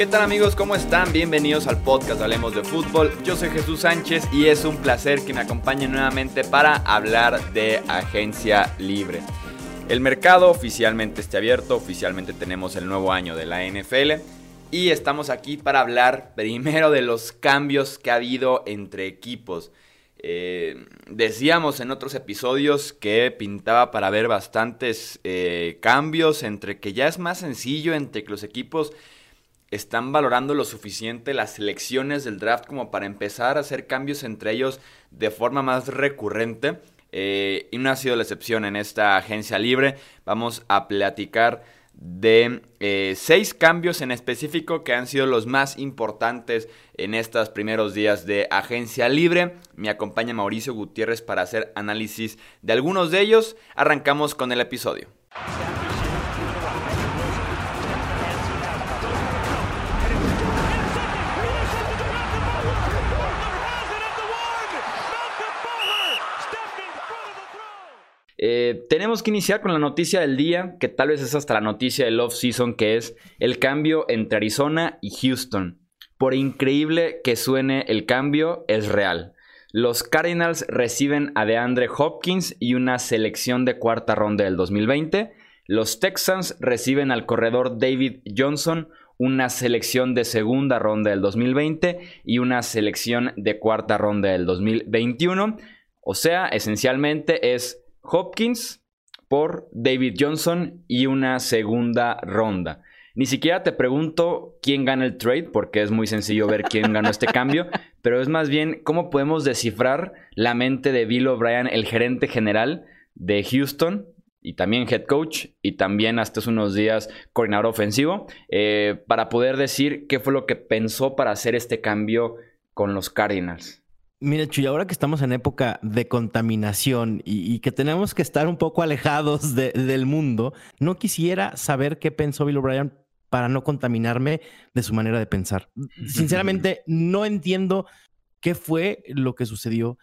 ¿Qué tal amigos? ¿Cómo están? Bienvenidos al podcast Hablemos de Fútbol. Yo soy Jesús Sánchez y es un placer que me acompañen nuevamente para hablar de agencia libre. El mercado oficialmente está abierto, oficialmente tenemos el nuevo año de la NFL y estamos aquí para hablar primero de los cambios que ha habido entre equipos. Eh, decíamos en otros episodios que pintaba para ver bastantes eh, cambios entre que ya es más sencillo, entre que los equipos están valorando lo suficiente las selecciones del draft como para empezar a hacer cambios entre ellos de forma más recurrente. Eh, y no ha sido la excepción en esta agencia libre. Vamos a platicar de eh, seis cambios en específico que han sido los más importantes en estos primeros días de agencia libre. Me acompaña Mauricio Gutiérrez para hacer análisis de algunos de ellos. Arrancamos con el episodio. Eh, tenemos que iniciar con la noticia del día, que tal vez es hasta la noticia del off-season, que es el cambio entre Arizona y Houston. Por increíble que suene el cambio, es real. Los Cardinals reciben a DeAndre Hopkins y una selección de cuarta ronda del 2020. Los Texans reciben al corredor David Johnson, una selección de segunda ronda del 2020 y una selección de cuarta ronda del 2021. O sea, esencialmente es Hopkins por David Johnson y una segunda ronda. Ni siquiera te pregunto quién gana el trade, porque es muy sencillo ver quién ganó este cambio, pero es más bien cómo podemos descifrar la mente de Bill O'Brien, el gerente general de Houston, y también head coach, y también hasta hace unos días coordinador ofensivo, eh, para poder decir qué fue lo que pensó para hacer este cambio con los Cardinals. Mira, Chuy, ahora que estamos en época de contaminación y, que tenemos que estar un poco alejados del mundo, no quisiera saber qué pensó Bill O'Brien para no contaminarme de su manera de pensar. Sinceramente, no entiendo qué fue lo que sucedió.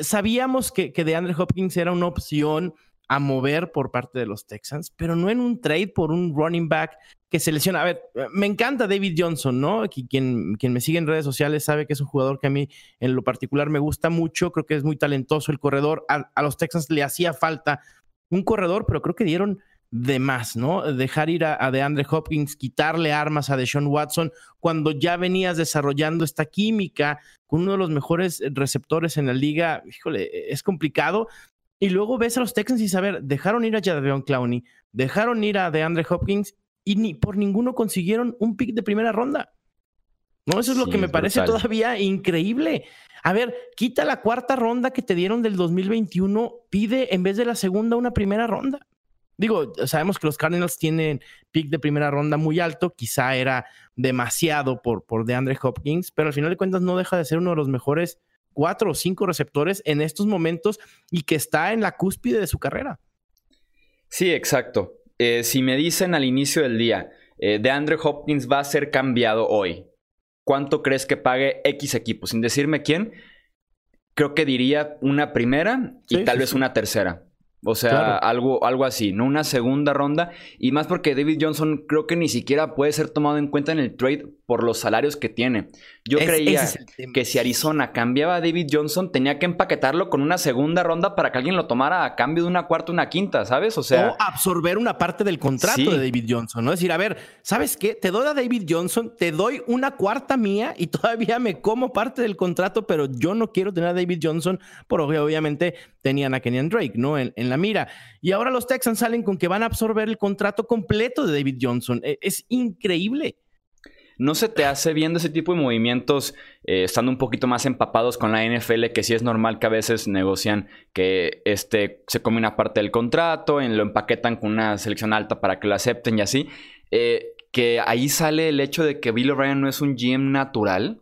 Sabíamos que, que DeAndre Hopkins era una opción a mover por parte de los Texans, pero no en un trade por un running back que se lesiona. A ver, me encanta David Johnson, ¿no? Quien, quien me sigue en redes sociales sabe que es un jugador que a mí en lo particular me gusta mucho, creo que es muy talentoso el corredor. A, los Texans le hacía falta un corredor, pero creo que dieron de más, ¿no? Dejar ir a, a, DeAndre Hopkins, quitarle armas a Deshaun Watson, cuando ya venías desarrollando esta química con uno de los mejores receptores en la liga, híjole, es complicado. Y luego ves a los Texans y saber, dejaron ir a Jadavion Clowney, dejaron ir a DeAndre Hopkins y ni por ninguno consiguieron un pick de primera ronda. No, eso es lo que me parece todavía increíble. A ver, quita la cuarta ronda que te dieron del 2021, pide en vez de la segunda una primera ronda. Digo, sabemos que los Cardinals tienen pick de primera ronda muy alto, quizá era demasiado por, por DeAndre Hopkins, pero al final de cuentas no deja de ser uno de los mejores cuatro o cinco receptores en estos momentos y que está en la cúspide de su carrera. Sí, exacto. Eh, si me dicen al inicio del día, eh, de Andrew Hopkins va a ser cambiado hoy, ¿cuánto crees que pague X equipo? Sin decirme quién, creo que diría una primera y tal vez una tercera. O sea, algo, algo así, ¿no? Una segunda ronda. Y más porque David Johnson creo que ni siquiera puede ser tomado en cuenta en el trade por los salarios que tiene. Yo creía que si Arizona cambiaba a David Johnson, tenía que empaquetarlo con una segunda ronda para que alguien lo tomara a cambio de una cuarta o una quinta, ¿sabes? O sea. O absorber una parte del contrato de David Johnson, ¿no? Es decir, a ver, ¿sabes qué? Te doy a David Johnson, te doy una cuarta mía y todavía me como parte del contrato, pero yo no quiero tener a David Johnson, porque obviamente tenían a Kenyan Drake, ¿no? En, la mira. Y ahora los Texans salen con que van a absorber el contrato completo de David Johnson. E, es increíble. ¿No se te hace viendo ese tipo de movimientos, eh, estando un poquito más empapados con la NFL, que sí es normal que a veces negocian que este, se come una parte del contrato, en, lo empaquetan con una selección alta para que lo acepten y así? Eh, que ahí sale el hecho de que Bill O'Brien no es un GM natural.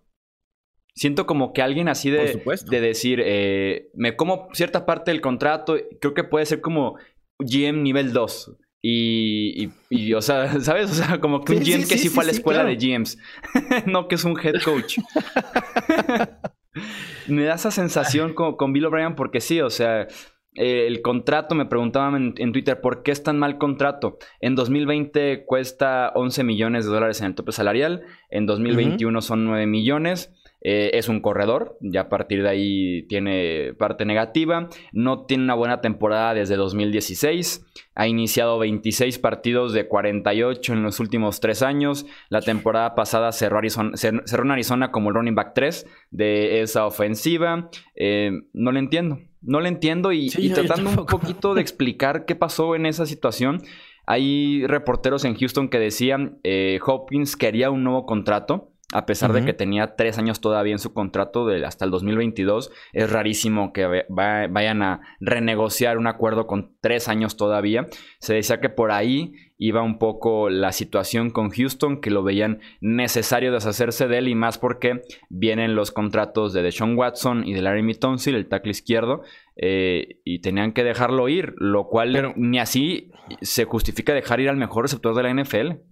Siento como que alguien así de, de decir, eh, me como cierta parte del contrato, creo que puede ser como GM nivel 2. Y, y, o sea, ¿sabes? O sea, como que un GM que sí, fue a la escuela de GMs, no que es un head coach. me da esa sensación con, con Bill O'Brien porque sí, o sea, eh, el contrato, me preguntaban en, Twitter, ¿por qué es tan mal contrato? En 2020 cuesta 11 millones de dólares en el tope salarial, en 2021 son 9 millones. Eh, es un corredor, ya a partir de ahí tiene parte negativa. No tiene una buena temporada desde 2016. Ha iniciado 26 partidos de 48 en los últimos tres años. La temporada pasada cerró, Arizona, cerró en Arizona como el running back 3 de esa ofensiva. Eh, no le entiendo. No le entiendo y, tratando un poquito de explicar qué pasó en esa situación. Hay reporteros en Houston que decían eh, Hopkins quería un nuevo contrato a pesar de que tenía tres años todavía en su contrato de hasta el 2022, es rarísimo que vayan a renegociar un acuerdo con tres años todavía. Se decía que por ahí iba un poco la situación con Houston, que lo veían necesario deshacerse de él y más porque vienen los contratos de Deshaun Watson y de Larry Mitonsil, el tackle izquierdo, eh, y tenían que dejarlo ir, lo cual ni así se justifica dejar ir al mejor receptor de la NFL.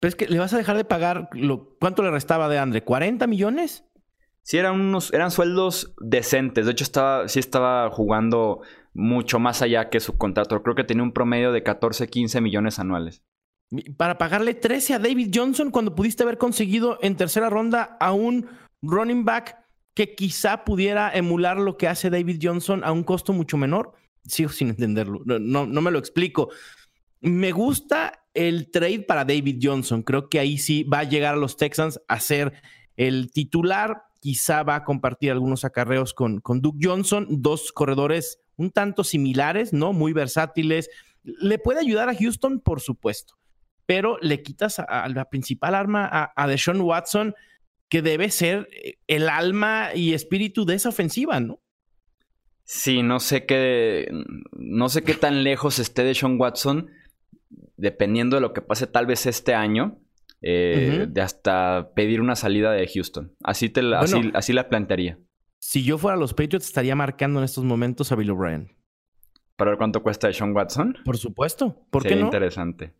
Pero es que le vas a dejar de pagar, lo, ¿cuánto le restaba de Andre? ¿40 millones? Sí, eran unos, eran sueldos decentes. De hecho, estaba, sí estaba jugando mucho más allá que su contrato. Creo que tenía un promedio de 14, 15 millones anuales. Para pagarle 13 a David Johnson cuando pudiste haber conseguido en tercera ronda a un running back que quizá pudiera emular lo que hace David Johnson a un costo mucho menor. Sigo sin entenderlo. No, no me lo explico. Me gusta el trade para David Johnson. Creo que ahí sí va a llegar a los Texans a ser el titular. Quizá va a compartir algunos acarreos con, con Duke Johnson, dos corredores un tanto similares, ¿no? Muy versátiles. Le puede ayudar a Houston, por supuesto, pero le quitas a, la principal arma a, a Deshaun Watson, que debe ser el alma y espíritu de esa ofensiva, ¿no? Sí, no sé qué, no sé qué tan lejos esté Deshaun Watson, dependiendo de lo que pase tal vez este año, eh, de hasta pedir una salida de Houston. Así, te la, así, la plantearía. Si yo fuera los Patriots, estaría marcando en estos momentos a Bill O'Brien. ¿Para ver cuánto cuesta Sean Watson? Por supuesto. ¿Por qué no? interesante.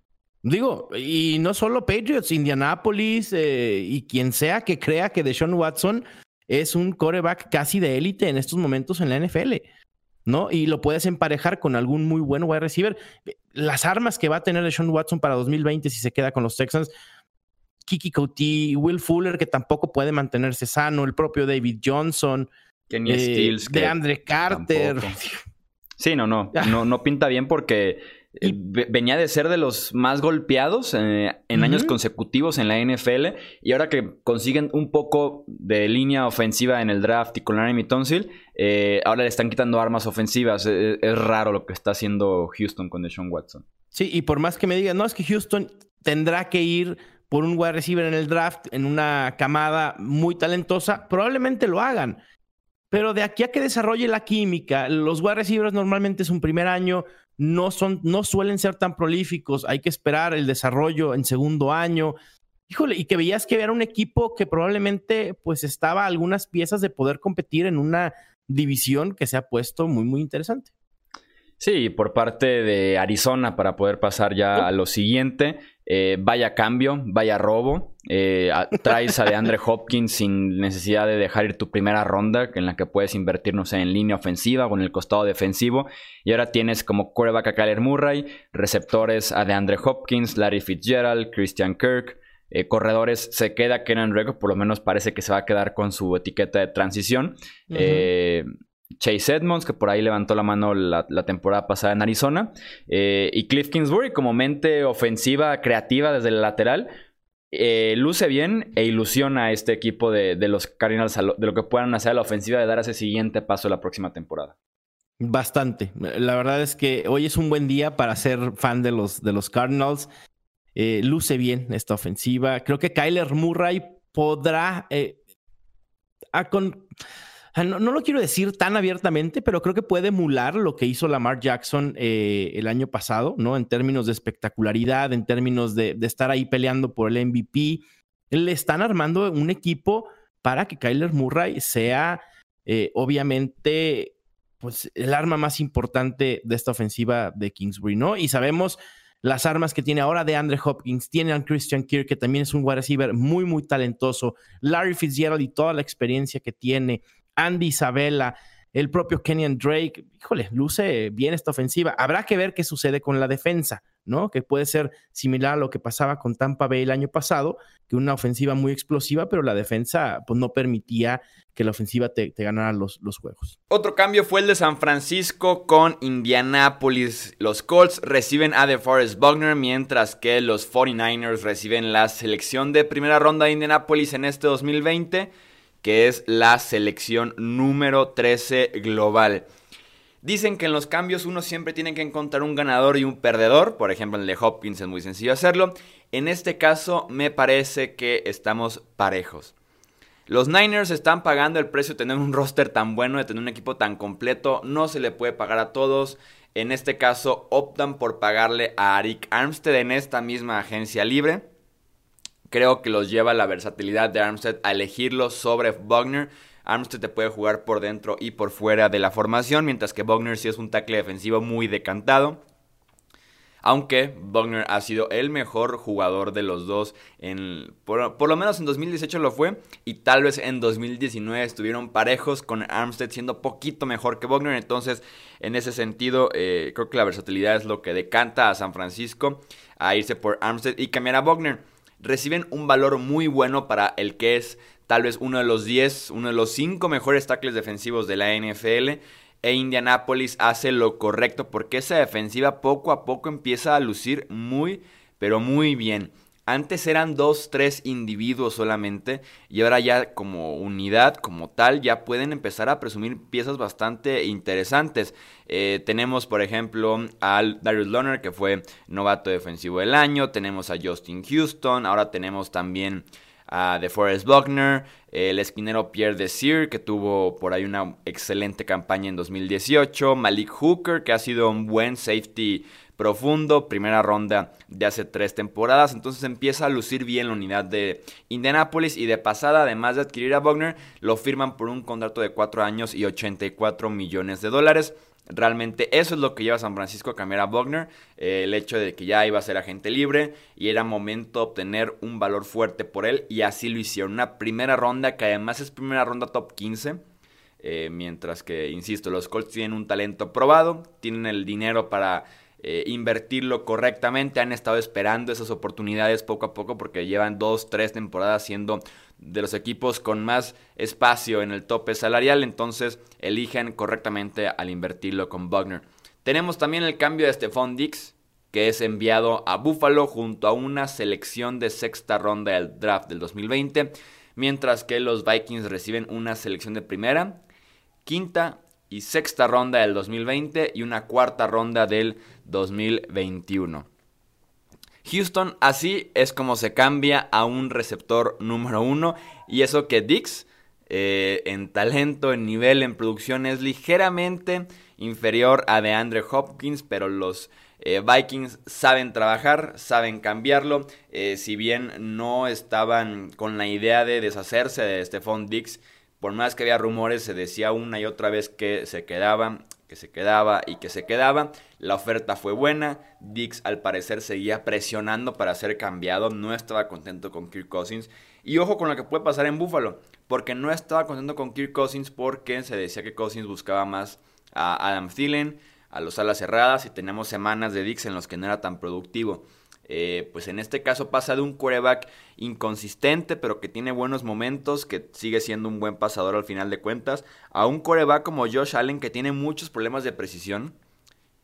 Digo, y no solo Patriots, Indianapolis eh, y quien sea que crea que Deshaun Watson es un coreback casi de élite en estos momentos en la NFL. ¿No? Y lo puedes emparejar con algún muy buen wide receiver. Las armas que va a tener Sean Watson para 2020 si se queda con los Texans, Kiki Couty, Will Fuller, que tampoco puede mantenerse sano, el propio David Johnson, Kenny eh, de Andre Carter. Sí, no, no, no, no pinta bien porque eh, venía de ser de los más golpeados eh, en años consecutivos en la NFL y ahora que consiguen un poco de línea ofensiva en el draft y con Larry Tonsil, eh, ahora le están quitando armas ofensivas. Es, raro lo que está haciendo Houston con Deshaun Watson. Sí, y por más que me digan, no, es que Houston tendrá que ir por un wide receiver en el draft, en una camada muy talentosa, probablemente lo hagan. Pero de aquí a que desarrolle la química, los wide receivers normalmente es un primer año, no, son, no suelen ser tan prolíficos, hay que esperar el desarrollo en segundo año. Híjole, y que veías que era un equipo que probablemente pues estaba a algunas piezas de poder competir en una división que se ha puesto muy, muy interesante. Sí, por parte de Arizona para poder pasar ya a lo siguiente. Eh, vaya cambio, vaya robo. Eh, traes a DeAndre Hopkins sin necesidad de dejar ir tu primera ronda, en la que puedes invertir, no sé, en línea ofensiva o en el costado defensivo. Y ahora tienes como quarterback a Kyler Murray, receptores a DeAndre Hopkins, Larry Fitzgerald, Christian Kirk. Eh, corredores se queda Kenan por lo menos parece que se va a quedar con su etiqueta de transición. Chase Edmonds, que por ahí levantó la mano la, temporada pasada en Arizona, eh, y Cliff Kingsbury como mente ofensiva creativa desde el lateral. Eh, luce bien e ilusiona a este equipo de, los Cardinals de lo que puedan hacer a la ofensiva de dar ese siguiente paso la próxima temporada. Bastante. La verdad es que hoy es un buen día para ser fan de los, de los Cardinals. Eh, luce bien esta ofensiva. Creo que Kyler Murray podrá... con No, lo quiero decir tan abiertamente, pero creo que puede emular lo que hizo Lamar Jackson eh, el año pasado, ¿no? En términos de espectacularidad, en términos de, estar ahí peleando por el MVP. Le están armando un equipo para que Kyler Murray sea, eh, obviamente, pues el arma más importante de esta ofensiva de Kingsbury, ¿no? Y sabemos las armas que tiene ahora de Andre Hopkins, tiene a Christian Kirk, que también es un wide receiver muy, muy talentoso, Larry Fitzgerald y toda la experiencia que tiene, Andy Isabella, El propio Kenyan Drake, híjole, luce bien esta ofensiva. Habrá que ver qué sucede con la defensa, ¿no? Que puede ser similar a lo que pasaba con Tampa Bay el año pasado, que una ofensiva muy explosiva, pero la defensa pues, no permitía que la ofensiva te, ganara los, juegos. Otro cambio fue el de San Francisco con Indianapolis. Los Colts reciben a DeForest Buckner, mientras que los 49ers reciben la selección de primera ronda de Indianapolis en este 2020 que es la selección número 13 global. Dicen que en los cambios uno siempre tiene que encontrar un ganador y un perdedor. Por ejemplo, en el de Hopkins es muy sencillo hacerlo. En este caso me parece que estamos parejos. Los Niners están pagando el precio de tener un roster tan bueno, de tener un equipo tan completo. No se le puede pagar a todos. En este caso optan por pagarle a Arik Armstead en esta misma agencia libre creo que los lleva la versatilidad de Armstead a elegirlo sobre Bogner. Armstead te puede jugar por dentro y por fuera de la formación, mientras que Bogner sí es un tackle defensivo muy decantado. Aunque Bogner ha sido el mejor jugador de los dos, en, por, lo menos en 2018 lo fue, y tal vez en 2019 estuvieron parejos con Armstead siendo poquito mejor que Bogner. Entonces, en ese sentido, eh, creo que la versatilidad es lo que decanta a San Francisco a irse por Armstead y cambiar a Bogner reciben un valor muy bueno para el que es tal vez uno de los 10, uno de los 5 mejores tackles defensivos de la NFL. E Indianapolis hace lo correcto porque esa defensiva poco a poco empieza a lucir muy, pero muy bien. Antes eran dos, tres individuos solamente y ahora ya como unidad, como tal, ya pueden empezar a presumir piezas bastante interesantes. Eh, tenemos, por ejemplo, a Darius Lohner, que fue novato defensivo del año. Tenemos a Justin Houston. Ahora tenemos también a DeForest Buckner. El esquinero Pierre Desir, que tuvo por ahí una excelente campaña en 2018. Malik Hooker, que ha sido un buen safety profundo, primera ronda de hace tres temporadas, entonces empieza a lucir bien la unidad de Indianapolis y de pasada, además de adquirir a Wagner, lo firman por un contrato de cuatro años y 84 millones de dólares. Realmente eso es lo que lleva a San Francisco a cambiar a Wagner, eh, el hecho de que ya iba a ser agente libre y era momento de obtener un valor fuerte por él y así lo hicieron. Una primera ronda que además es primera ronda top 15. Eh, mientras que, insisto, los Colts tienen un talento probado, tienen el dinero para eh, invertirlo correctamente. Han estado esperando esas oportunidades poco a poco porque llevan dos, tres temporadas siendo de los equipos con más espacio en el tope salarial. Entonces eligen correctamente al invertirlo con Buckner. Tenemos también el cambio de Stephon Dix, que es enviado a Buffalo junto a una selección de sexta ronda del draft del 2020. Mientras que los Vikings reciben una selección de primera, quinta y sexta ronda del 2020 y una cuarta ronda del 2021. Houston así es como se cambia a un receptor número uno y eso que Dix eh, en talento, en nivel, en producción es ligeramente inferior a DeAndre Hopkins, pero los eh, Vikings saben trabajar, saben cambiarlo. Eh, si bien no estaban con la idea de deshacerse de Stephon Dix, por más que había rumores, se decía una y otra vez que se quedaba, que se quedaba y que se quedaba. La oferta fue buena. Dix al parecer seguía presionando para ser cambiado. No estaba contento con Kirk Cousins. Y ojo con lo que puede pasar en Buffalo. Porque no estaba contento con Kirk Cousins porque se decía que Cousins buscaba más a Adam Thielen, a los alas cerradas y tenemos semanas de Dix en los que no era tan productivo. Eh, pues en este caso pasa de un quarterback inconsistente, pero que tiene buenos momentos, que sigue siendo un buen pasador al final de cuentas, a un quarterback como Josh Allen que tiene muchos problemas de precisión.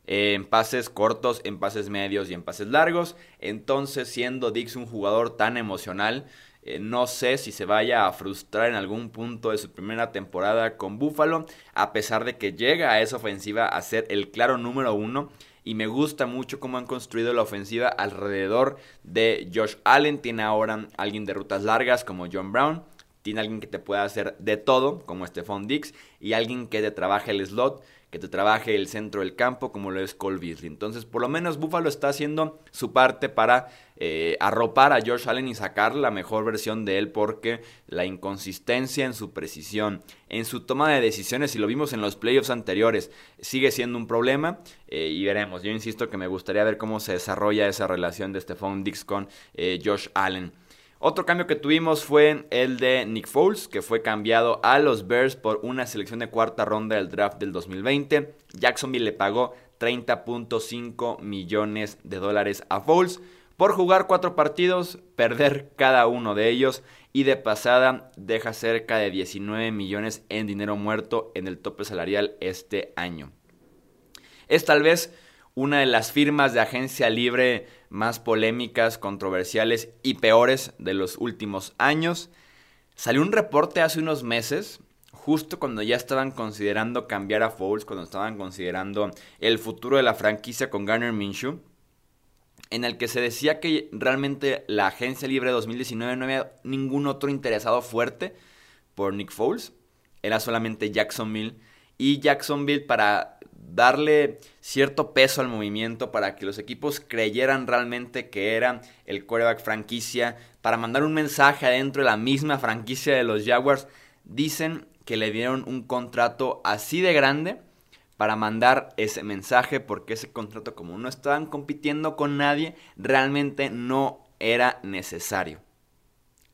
Eh, en pases cortos, en pases medios y en pases largos. Entonces, siendo Dix un jugador tan emocional, eh, no sé si se vaya a frustrar en algún punto de su primera temporada con Buffalo, a pesar de que llega a esa ofensiva a ser el claro número uno y me gusta mucho cómo han construido la ofensiva alrededor de Josh Allen. Tiene ahora alguien de rutas largas como John Brown. Tiene alguien que te pueda hacer de todo como Stephon Dix y alguien que te trabaje el slot que te trabaje el centro del campo como lo es Cole Beasley. Entonces, por lo menos Buffalo está haciendo su parte para eh, arropar a Josh Allen y sacar la mejor versión de él porque la inconsistencia en su precisión, en su toma de decisiones, y lo vimos en los playoffs anteriores, sigue siendo un problema eh, y veremos. Yo insisto que me gustaría ver cómo se desarrolla esa relación de Stephon Dix con eh, Josh Allen. Otro cambio que tuvimos fue el de Nick Foles, que fue cambiado a los Bears por una selección de cuarta ronda del draft del 2020. Jacksonville le pagó 30.5 millones de dólares a Foles por jugar cuatro partidos, perder cada uno de ellos y de pasada deja cerca de 19 millones en dinero muerto en el tope salarial este año. Es tal vez una de las firmas de agencia libre más polémicas, controversiales y peores de los últimos años. Salió un reporte hace unos meses, justo cuando ya estaban considerando cambiar a Foles, cuando estaban considerando el futuro de la franquicia con Garner Minshew, en el que se decía que realmente la agencia libre 2019 no había ningún otro interesado fuerte por Nick Foles, era solamente Jacksonville. Y Jacksonville para darle cierto peso al movimiento, para que los equipos creyeran realmente que era el quarterback franquicia, para mandar un mensaje adentro de la misma franquicia de los Jaguars, dicen que le dieron un contrato así de grande para mandar ese mensaje porque ese contrato como no estaban compitiendo con nadie, realmente no era necesario.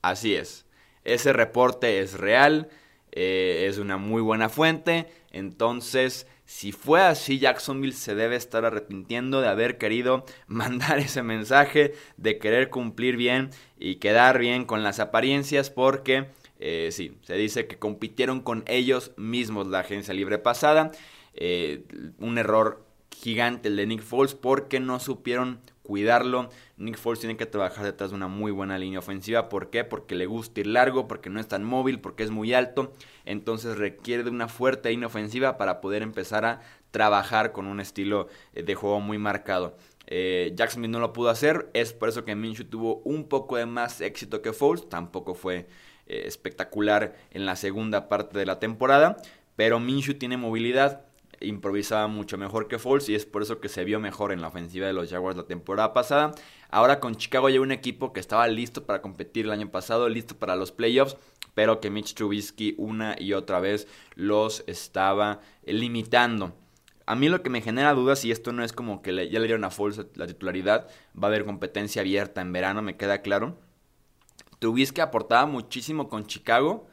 Así es, ese reporte es real, eh, es una muy buena fuente, entonces si fue así, Jacksonville se debe estar arrepintiendo de haber querido mandar ese mensaje, de querer cumplir bien y quedar bien con las apariencias, porque eh, sí, se dice que compitieron con ellos mismos la agencia libre pasada. Eh, un error gigante el de Nick Foles porque no supieron cuidarlo. Nick Foles tiene que trabajar detrás de una muy buena línea ofensiva. ¿Por qué? Porque le gusta ir largo, porque no es tan móvil, porque es muy alto. Entonces requiere de una fuerte línea ofensiva para poder empezar a trabajar con un estilo eh, de juego muy marcado. Eh, Jacksonville no lo pudo hacer, es por eso que Minshew tuvo un poco de más éxito que Foles. Tampoco fue eh, espectacular en la segunda parte de la temporada, pero Minshew tiene movilidad improvisaba mucho mejor que Foles y es por eso que se vio mejor en la ofensiva de los Jaguars la temporada pasada. Ahora con Chicago llega un equipo que estaba listo para competir el año pasado, listo para los playoffs, pero que Mitch Trubisky una y otra vez los estaba limitando. A mí lo que me genera dudas, y esto no es como que ya le dieron a Foles la titularidad, va a haber competencia abierta en verano, me queda claro. Trubisky aportaba muchísimo con Chicago,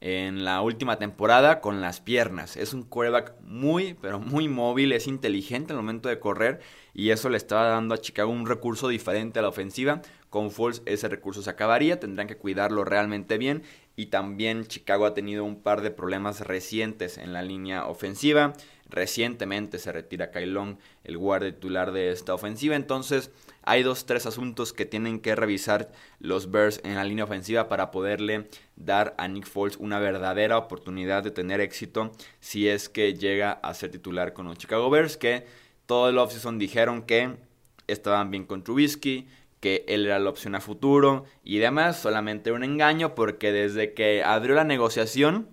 en la última temporada con las piernas. Es un quarterback muy, pero muy móvil, es inteligente el momento de correr y eso le estaba dando a Chicago un recurso diferente a la ofensiva. Con Foles ese recurso se acabaría, tendrán que cuidarlo realmente bien y también Chicago ha tenido un par de problemas recientes en la línea ofensiva. Recientemente se retira Kyle el guardia titular de esta ofensiva, entonces hay dos, tres asuntos que tienen que revisar los Bears en la línea ofensiva para poderle dar a Nick Foles una verdadera oportunidad de tener éxito si es que llega a ser titular con los Chicago Bears, que todo el offseason dijeron que estaban bien con Trubisky, que él era la opción a futuro y demás, solamente un engaño porque desde que abrió la negociación,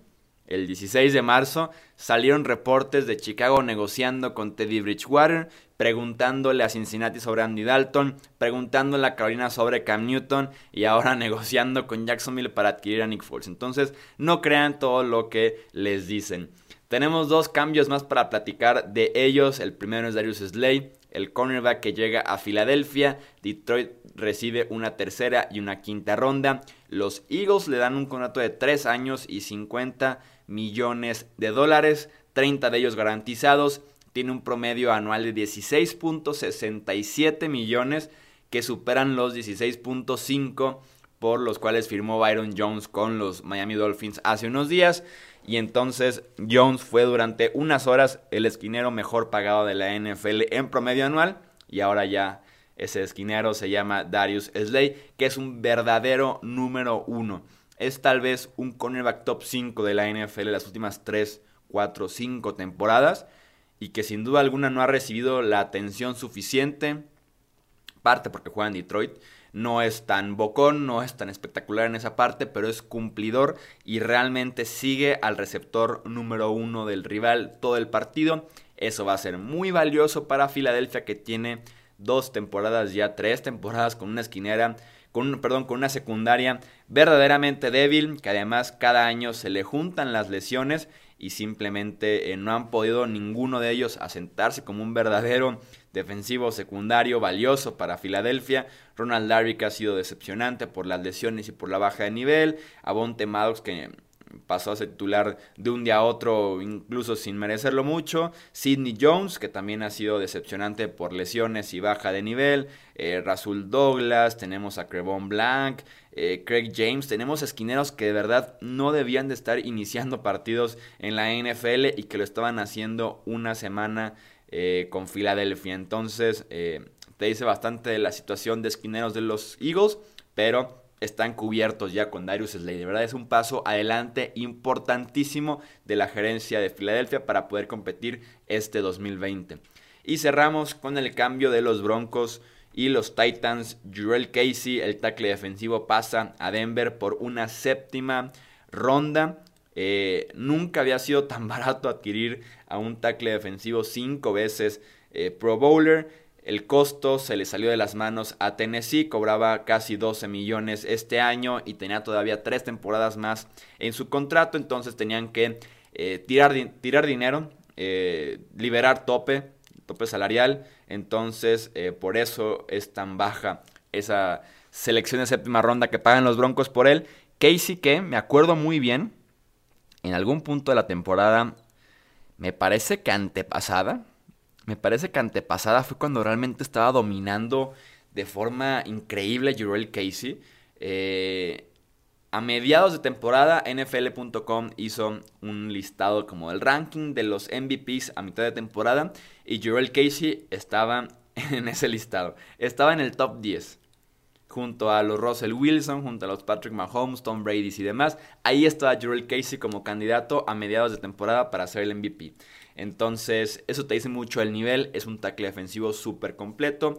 el 16 de marzo, salieron reportes de Chicago negociando con Teddy Bridgewater, preguntándole a Cincinnati sobre Andy Dalton, preguntándole a Carolina sobre Cam Newton y ahora negociando con Jacksonville para adquirir a Nick Foles. Entonces, no crean todo lo que les dicen. Tenemos dos cambios más para platicar de ellos. El primero es Darius Slay, el cornerback que llega a Filadelfia. Detroit recibe una tercera y una quinta ronda. Los Eagles le dan un contrato de 3 años y 50 millones de dólares, 30 de ellos garantizados. Tiene un promedio anual de 16.67 millones que superan los 16.5 por los cuales firmó Byron Jones con los Miami Dolphins hace unos días. Y entonces Jones fue durante unas horas el esquinero mejor pagado de la NFL en promedio anual. Y ahora ya ese esquinero se llama Darius Slay, que es un verdadero número uno. Es tal vez un cornerback top 5 de la NFL las últimas 3, 4, 5 temporadas. Y que sin duda alguna no ha recibido la atención suficiente. Parte porque juega en Detroit no es tan bocón, no es tan espectacular en esa parte, pero es cumplidor y realmente sigue al receptor número uno del rival todo el partido. Eso va a ser muy valioso para Filadelfia que tiene dos temporadas ya, tres temporadas con una esquinera con, perdón, con una secundaria verdaderamente débil, que además cada año se le juntan las lesiones y simplemente eh, no han podido ninguno de ellos asentarse como un verdadero defensivo secundario valioso para Filadelfia. Ronald Darrick ha sido decepcionante por las lesiones y por la baja de nivel. Avonte Maddox que pasó a ser titular de un día a otro, incluso sin merecerlo mucho. Sidney Jones, que también ha sido decepcionante por lesiones y baja de nivel. Eh, Rasul Douglas, tenemos a Crevon Blanc, eh, Craig James. Tenemos esquineros que de verdad no debían de estar iniciando partidos en la NFL y que lo estaban haciendo una semana eh, con Filadelfia. Entonces, te dice bastante la situación de esquineros de los Eagles, pero están cubiertos ya con Darius Slade. De verdad es un paso adelante importantísimo de la gerencia de Filadelfia para poder competir este 2020. Y cerramos con el cambio de los Broncos y los Titans. Jurel Casey, el tackle defensivo, pasa a Denver por una séptima ronda. Eh, nunca había sido tan barato adquirir a un tackle defensivo cinco veces eh, Pro Bowler. El costo se le salió de las manos a Tennessee, cobraba casi 12 millones este año y tenía todavía tres temporadas más en su contrato, entonces tenían que eh, tirar, tirar, dinero, eh, liberar tope, tope salarial, entonces eh, por eso es tan baja esa selección de séptima ronda que pagan los Broncos por él. Casey que, me acuerdo muy bien, en algún punto de la temporada, me parece que antepasada, me parece que antepasada fue cuando realmente estaba dominando de forma increíble Jurel Casey. Eh, a mediados de temporada, NFL.com hizo un listado como el ranking de los MVPs a mitad de temporada y Jurel Casey estaba en ese listado. Estaba en el top 10 junto a los Russell Wilson, junto a los Patrick Mahomes, Tom Brady y demás. Ahí estaba Jurel Casey como candidato a mediados de temporada para ser el MVP. Entonces, eso te dice mucho el nivel. Es un tackle defensivo súper completo.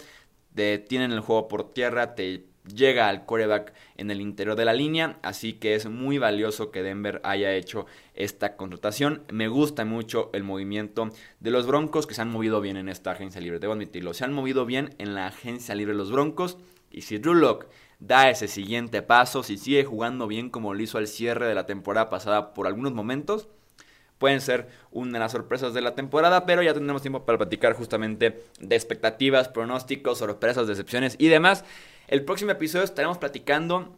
tienen el juego por tierra, te llega al coreback en el interior de la línea, así que es muy valioso que Denver haya hecho esta contratación. Me gusta mucho el movimiento de los Broncos que se han movido bien en esta agencia libre, debo admitirlo, se han movido bien en la agencia libre los Broncos y si Drew Locke da ese siguiente paso, si sigue jugando bien como lo hizo al cierre de la temporada pasada por algunos momentos, pueden ser una de las sorpresas de la temporada, pero ya tendremos tiempo para platicar justamente de expectativas, pronósticos, sorpresas, decepciones y demás. El próximo episodio estaremos platicando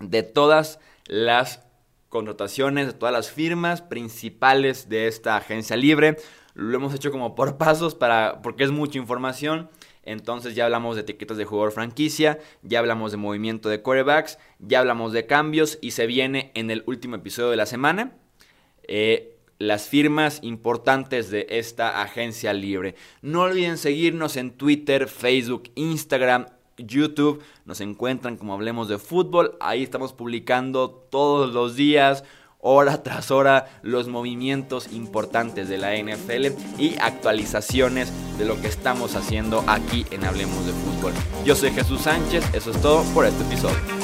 de todas las contrataciones, de todas las firmas principales de esta agencia libre. Lo hemos hecho como por pasos para porque es mucha información. Entonces ya hablamos de etiquetas de jugador franquicia, ya hablamos de movimiento de quarterbacks, ya hablamos de cambios y se viene en el último episodio de la semana. Eh, las firmas importantes de esta agencia libre. No olviden seguirnos en Twitter, Facebook, Instagram, YouTube. Nos encuentran como Hablemos de Fútbol. Ahí estamos publicando todos los días hora tras hora los movimientos importantes de la NFL y actualizaciones de lo que estamos haciendo aquí en Hablemos de Fútbol. Yo soy Jesús Sánchez, eso es todo por este episodio.